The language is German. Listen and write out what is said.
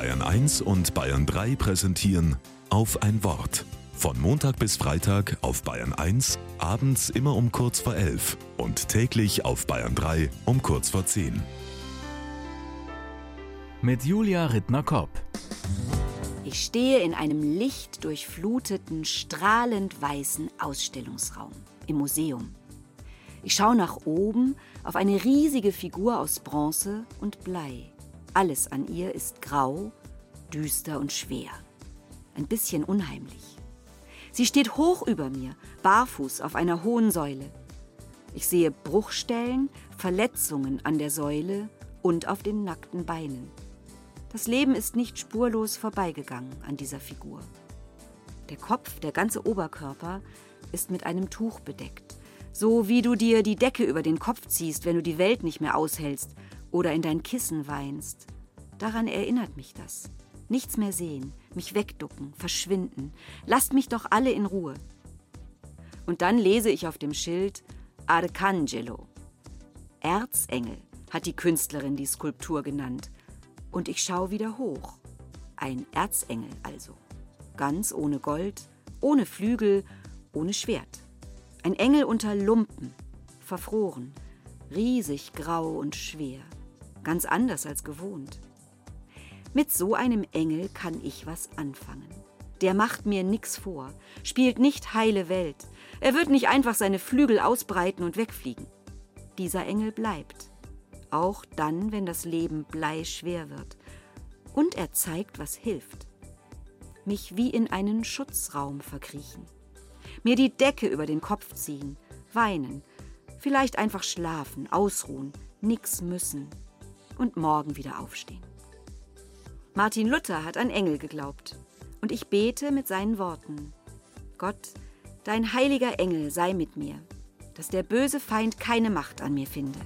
Bayern 1 und Bayern 3 präsentieren auf ein Wort. Von Montag bis Freitag auf Bayern 1, abends immer um kurz vor 11 und täglich auf Bayern 3 um kurz vor 10. Mit Julia Rittner-Kopp. Ich stehe in einem lichtdurchfluteten, strahlend weißen Ausstellungsraum im Museum. Ich schaue nach oben auf eine riesige Figur aus Bronze und Blei. Alles an ihr ist grau, düster und schwer. Ein bisschen unheimlich. Sie steht hoch über mir, barfuß auf einer hohen Säule. Ich sehe Bruchstellen, Verletzungen an der Säule und auf den nackten Beinen. Das Leben ist nicht spurlos vorbeigegangen an dieser Figur. Der Kopf, der ganze Oberkörper ist mit einem Tuch bedeckt. So wie du dir die Decke über den Kopf ziehst, wenn du die Welt nicht mehr aushältst oder in dein Kissen weinst. Daran erinnert mich das. Nichts mehr sehen, mich wegducken, verschwinden. Lasst mich doch alle in Ruhe. Und dann lese ich auf dem Schild Arcangelo. Erzengel hat die Künstlerin die Skulptur genannt. Und ich schaue wieder hoch. Ein Erzengel also. Ganz ohne Gold, ohne Flügel, ohne Schwert. Ein Engel unter Lumpen, verfroren, riesig grau und schwer, ganz anders als gewohnt. Mit so einem Engel kann ich was anfangen. Der macht mir nix vor, spielt nicht heile Welt. Er wird nicht einfach seine Flügel ausbreiten und wegfliegen. Dieser Engel bleibt, auch dann, wenn das Leben bleischwer wird. Und er zeigt, was hilft. Mich wie in einen Schutzraum verkriechen mir die Decke über den Kopf ziehen, weinen, vielleicht einfach schlafen, ausruhen, nix müssen und morgen wieder aufstehen. Martin Luther hat an Engel geglaubt und ich bete mit seinen Worten. Gott, dein heiliger Engel sei mit mir, dass der böse Feind keine Macht an mir finde.